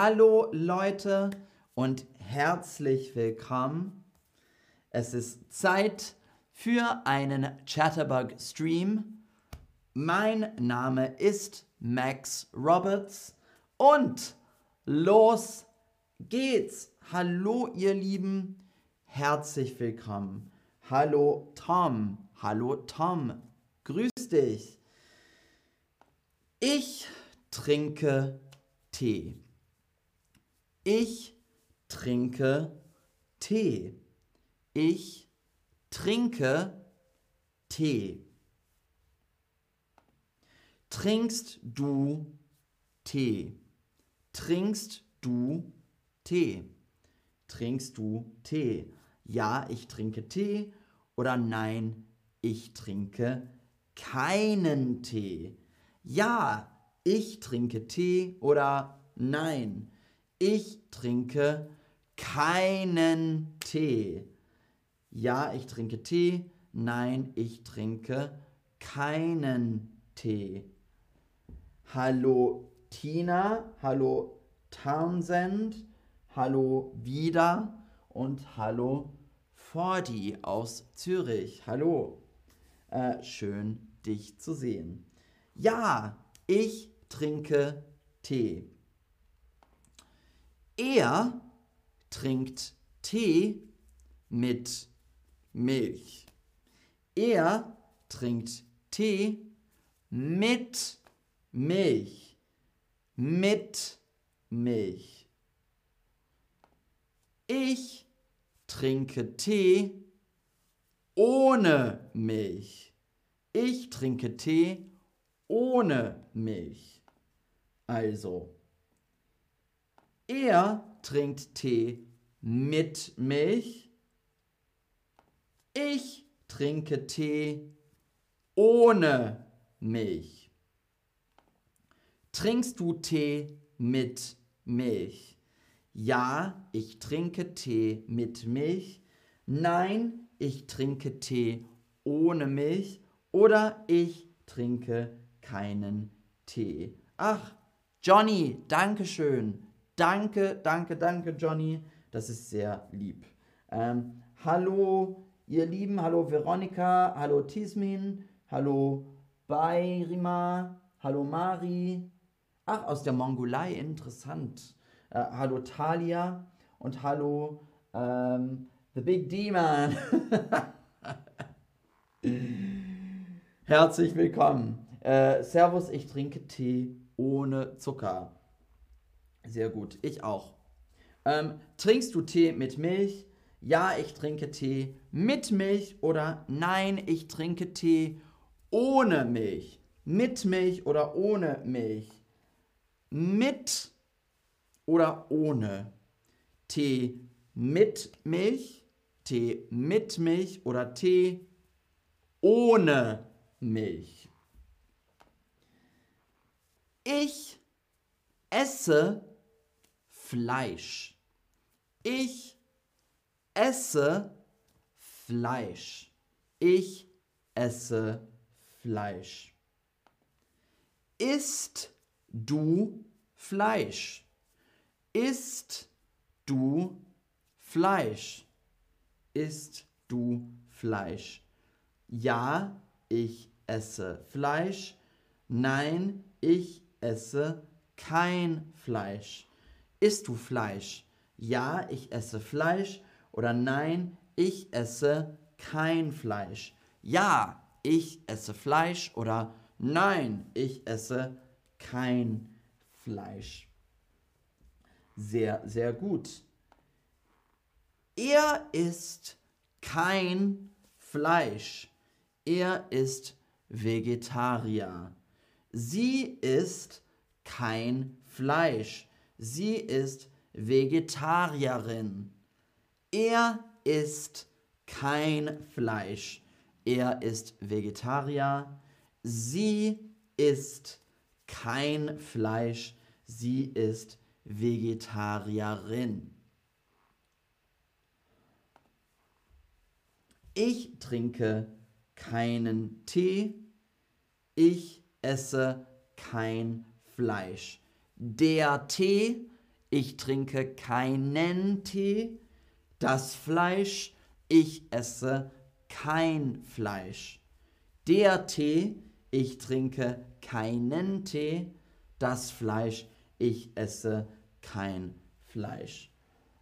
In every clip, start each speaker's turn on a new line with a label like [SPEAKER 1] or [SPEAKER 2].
[SPEAKER 1] Hallo Leute und herzlich willkommen. Es ist Zeit für einen Chatterbug Stream. Mein Name ist Max Roberts und los geht's. Hallo ihr Lieben, herzlich willkommen. Hallo Tom, hallo Tom, grüß dich. Ich trinke Tee. Ich trinke Tee. Ich trinke Tee. Trinkst du Tee? Trinkst du Tee? Trinkst du Tee? Ja, ich trinke Tee oder nein, ich trinke keinen Tee. Ja, ich trinke Tee oder nein, ich trinke keinen Tee. Ja, ich trinke Tee. Nein, ich trinke keinen Tee. Hallo Tina, hallo Townsend, hallo Vida und hallo Fordi aus Zürich. Hallo. Äh, schön, dich zu sehen. Ja, ich trinke Tee. Er trinkt Tee mit Milch. Er trinkt Tee mit Milch. Mit Milch. Ich trinke Tee ohne Milch. Ich trinke Tee ohne Milch. Also, er trinkt Tee mit Milch. Ich trinke Tee ohne Milch. Trinkst du Tee mit Milch? Ja, ich trinke Tee mit Milch. Nein, ich trinke Tee ohne Milch. Oder ich trinke keinen Tee. Ach, Johnny, danke schön. Danke, danke, danke, Johnny. Das ist sehr lieb. Ähm, hallo, ihr Lieben. Hallo, Veronika. Hallo, Tismin. Hallo, Bayrima. Hallo, Mari. Ach, aus der Mongolei. Interessant. Äh, hallo, Talia. Und hallo, ähm, The Big Demon. Herzlich willkommen. Äh, servus, ich trinke Tee ohne Zucker. Sehr gut, ich auch. Ähm, trinkst du Tee mit Milch? Ja, ich trinke Tee mit Milch oder nein, ich trinke Tee ohne Milch. Mit Milch oder ohne Milch. Mit oder ohne. Tee mit Milch, Tee mit Milch oder Tee ohne Milch. Ich esse Fleisch. Ich esse Fleisch. Ich esse Fleisch. Isst du Fleisch? Isst du Fleisch? Isst du Fleisch? Ja, ich esse Fleisch. Nein, ich esse kein Fleisch. Isst du Fleisch? Ja, ich esse Fleisch. Oder nein, ich esse kein Fleisch. Ja, ich esse Fleisch. Oder nein, ich esse kein Fleisch. Sehr, sehr gut. Er isst kein Fleisch. Er ist Vegetarier. Sie isst kein Fleisch. Sie ist Vegetarierin. Er isst kein Fleisch. Er ist Vegetarier. Sie isst kein Fleisch. Sie ist Vegetarierin. Ich trinke keinen Tee. Ich esse kein Fleisch. Der Tee ich trinke keinen Tee. Das Fleisch, ich esse kein Fleisch. Der Tee, ich trinke keinen Tee. Das Fleisch, ich esse kein Fleisch.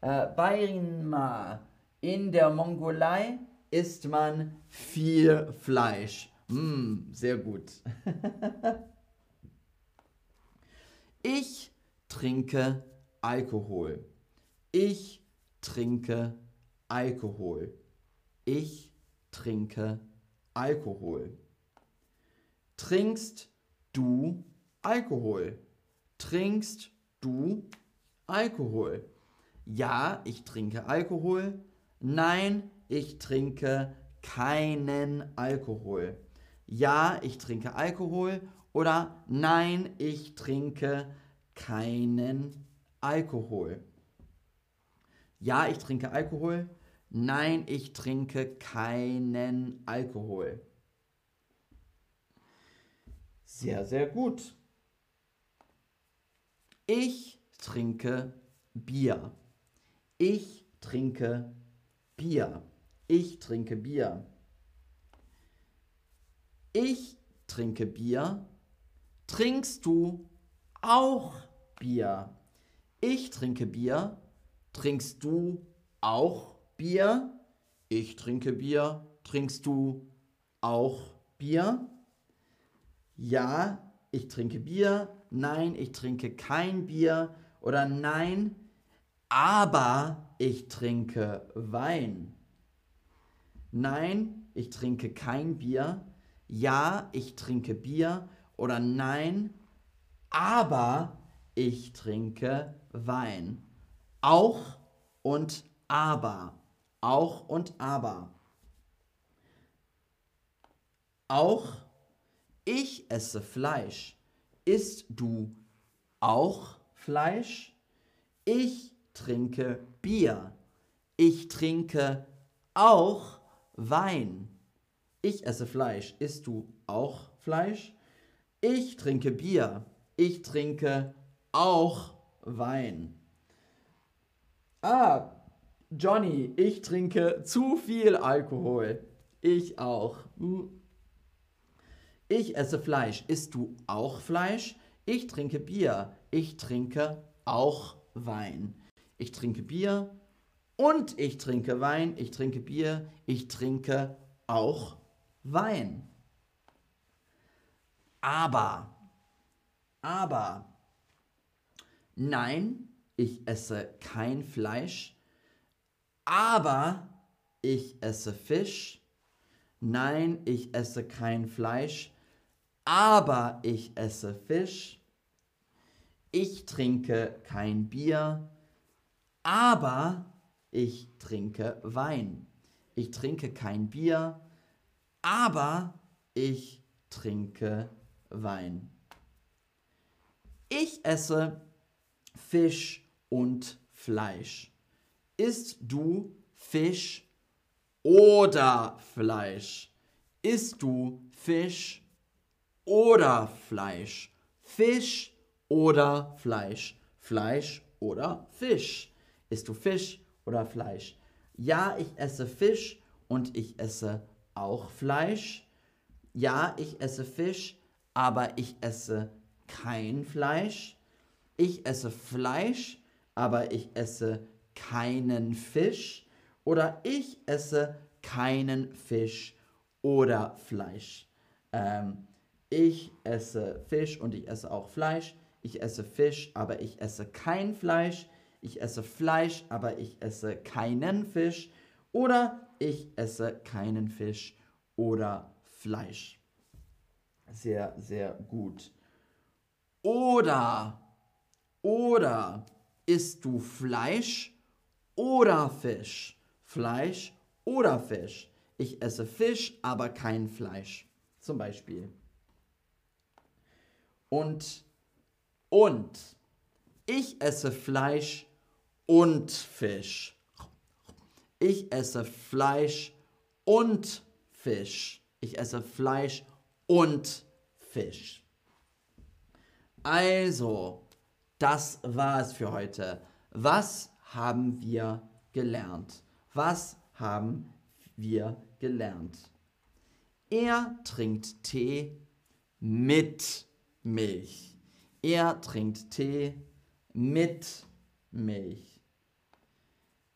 [SPEAKER 1] Äh, Bainma, in der Mongolei isst man viel Fleisch. Mm, sehr gut. ich trinke Alkohol. Ich trinke Alkohol. Ich trinke Alkohol. Trinkst du Alkohol? Trinkst du Alkohol? Ja, ich trinke Alkohol. Nein, ich trinke keinen Alkohol. Ja, ich trinke Alkohol. Oder nein, ich trinke keinen Alkohol. Ja, ich trinke Alkohol. Nein, ich trinke keinen Alkohol. Sehr, sehr gut. Ich trinke Bier. Ich trinke Bier. Ich trinke Bier. Ich trinke Bier. Trinkst du auch Bier? Ich trinke Bier. Trinkst du auch Bier? Ich trinke Bier. Trinkst du auch Bier? Ja, ich trinke Bier. Nein, ich trinke kein Bier. Oder nein, aber ich trinke Wein. Nein, ich trinke kein Bier. Ja, ich trinke Bier. Oder nein, aber ich trinke Wein. Auch und aber. Auch und aber. Auch ich esse Fleisch. Isst du auch Fleisch? Ich trinke Bier. Ich trinke auch Wein. Ich esse Fleisch. Isst du auch Fleisch? Ich trinke Bier. Ich trinke auch Wein. Ah, Johnny, ich trinke zu viel Alkohol. Ich auch. Hm. Ich esse Fleisch. Isst du auch Fleisch? Ich trinke Bier. Ich trinke auch Wein. Ich trinke Bier und ich trinke Wein. Ich trinke Bier. Ich trinke auch Wein. Aber, aber, nein, ich esse kein Fleisch, aber ich esse Fisch. Nein, ich esse kein Fleisch, aber ich esse Fisch. Ich trinke kein Bier, aber ich trinke Wein. Ich trinke kein Bier, aber ich trinke Wein. Ich esse Fisch und Fleisch. Isst du Fisch oder Fleisch? Isst du Fisch oder Fleisch? Fisch oder Fleisch? Fleisch oder Fisch? Isst du Fisch oder Fleisch? Ja, ich esse Fisch und ich esse auch Fleisch. Ja, ich esse Fisch, aber ich esse kein Fleisch. Ich esse Fleisch, aber ich esse keinen Fisch. Oder ich esse keinen Fisch oder Fleisch. Ähm, ich esse Fisch und ich esse auch Fleisch. Ich esse Fisch, aber ich esse kein Fleisch. Ich esse Fleisch, aber ich esse keinen Fisch. Oder ich esse keinen Fisch oder Fleisch. Sehr, sehr gut. Oder, oder isst du Fleisch oder Fisch? Fleisch oder Fisch? Ich esse Fisch, aber kein Fleisch. Zum Beispiel. Und, und, ich esse Fleisch und Fisch. Ich esse Fleisch und Fisch. Ich esse Fleisch und Fisch. Also, das war es für heute. Was haben wir gelernt? Was haben wir gelernt? Er trinkt Tee mit Milch. Er trinkt Tee mit Milch.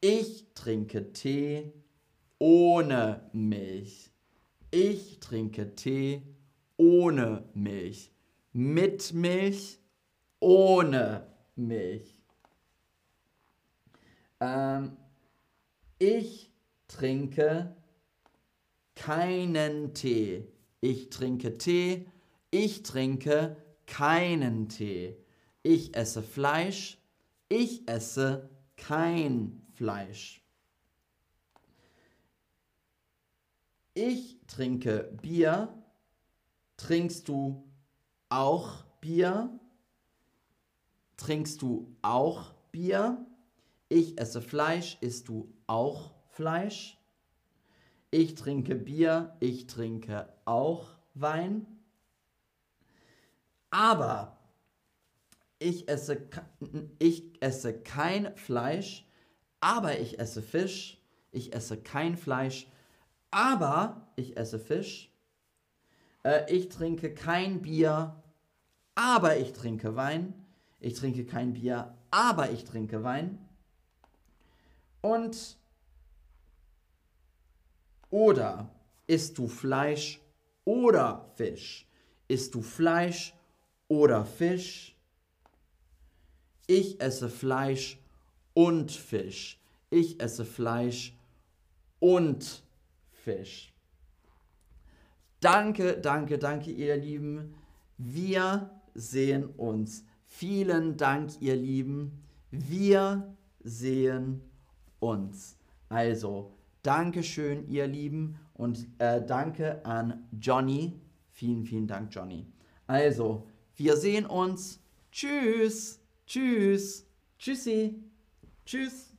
[SPEAKER 1] Ich trinke Tee ohne Milch. Ich trinke Tee ohne Milch. Mit Milch, ohne Milch. Ähm, ich trinke keinen Tee. Ich trinke Tee. Ich trinke keinen Tee. Ich esse Fleisch. Ich esse kein Fleisch. Ich trinke Bier. Trinkst du auch Bier? Trinkst du auch Bier? Ich esse Fleisch. Isst du auch Fleisch? Ich trinke Bier. Ich trinke auch Wein. Aber ich esse, ich esse kein Fleisch, aber ich esse Fisch. Ich esse kein Fleisch, aber ich esse Fisch. Äh, ich trinke kein Bier, aber ich trinke Wein. Ich trinke kein Bier, aber ich trinke Wein. Und oder isst du Fleisch oder Fisch? Isst du Fleisch oder Fisch? Ich esse Fleisch und Fisch. Ich esse Fleisch und Fisch. Danke, danke, danke, ihr Lieben. Wir sehen uns. Vielen Dank, ihr Lieben. Wir sehen uns. Also, Dankeschön, ihr Lieben. Und äh, danke an Johnny. Vielen, vielen Dank, Johnny. Also, wir sehen uns. Tschüss. Tschüss. Tschüssi. Tschüss.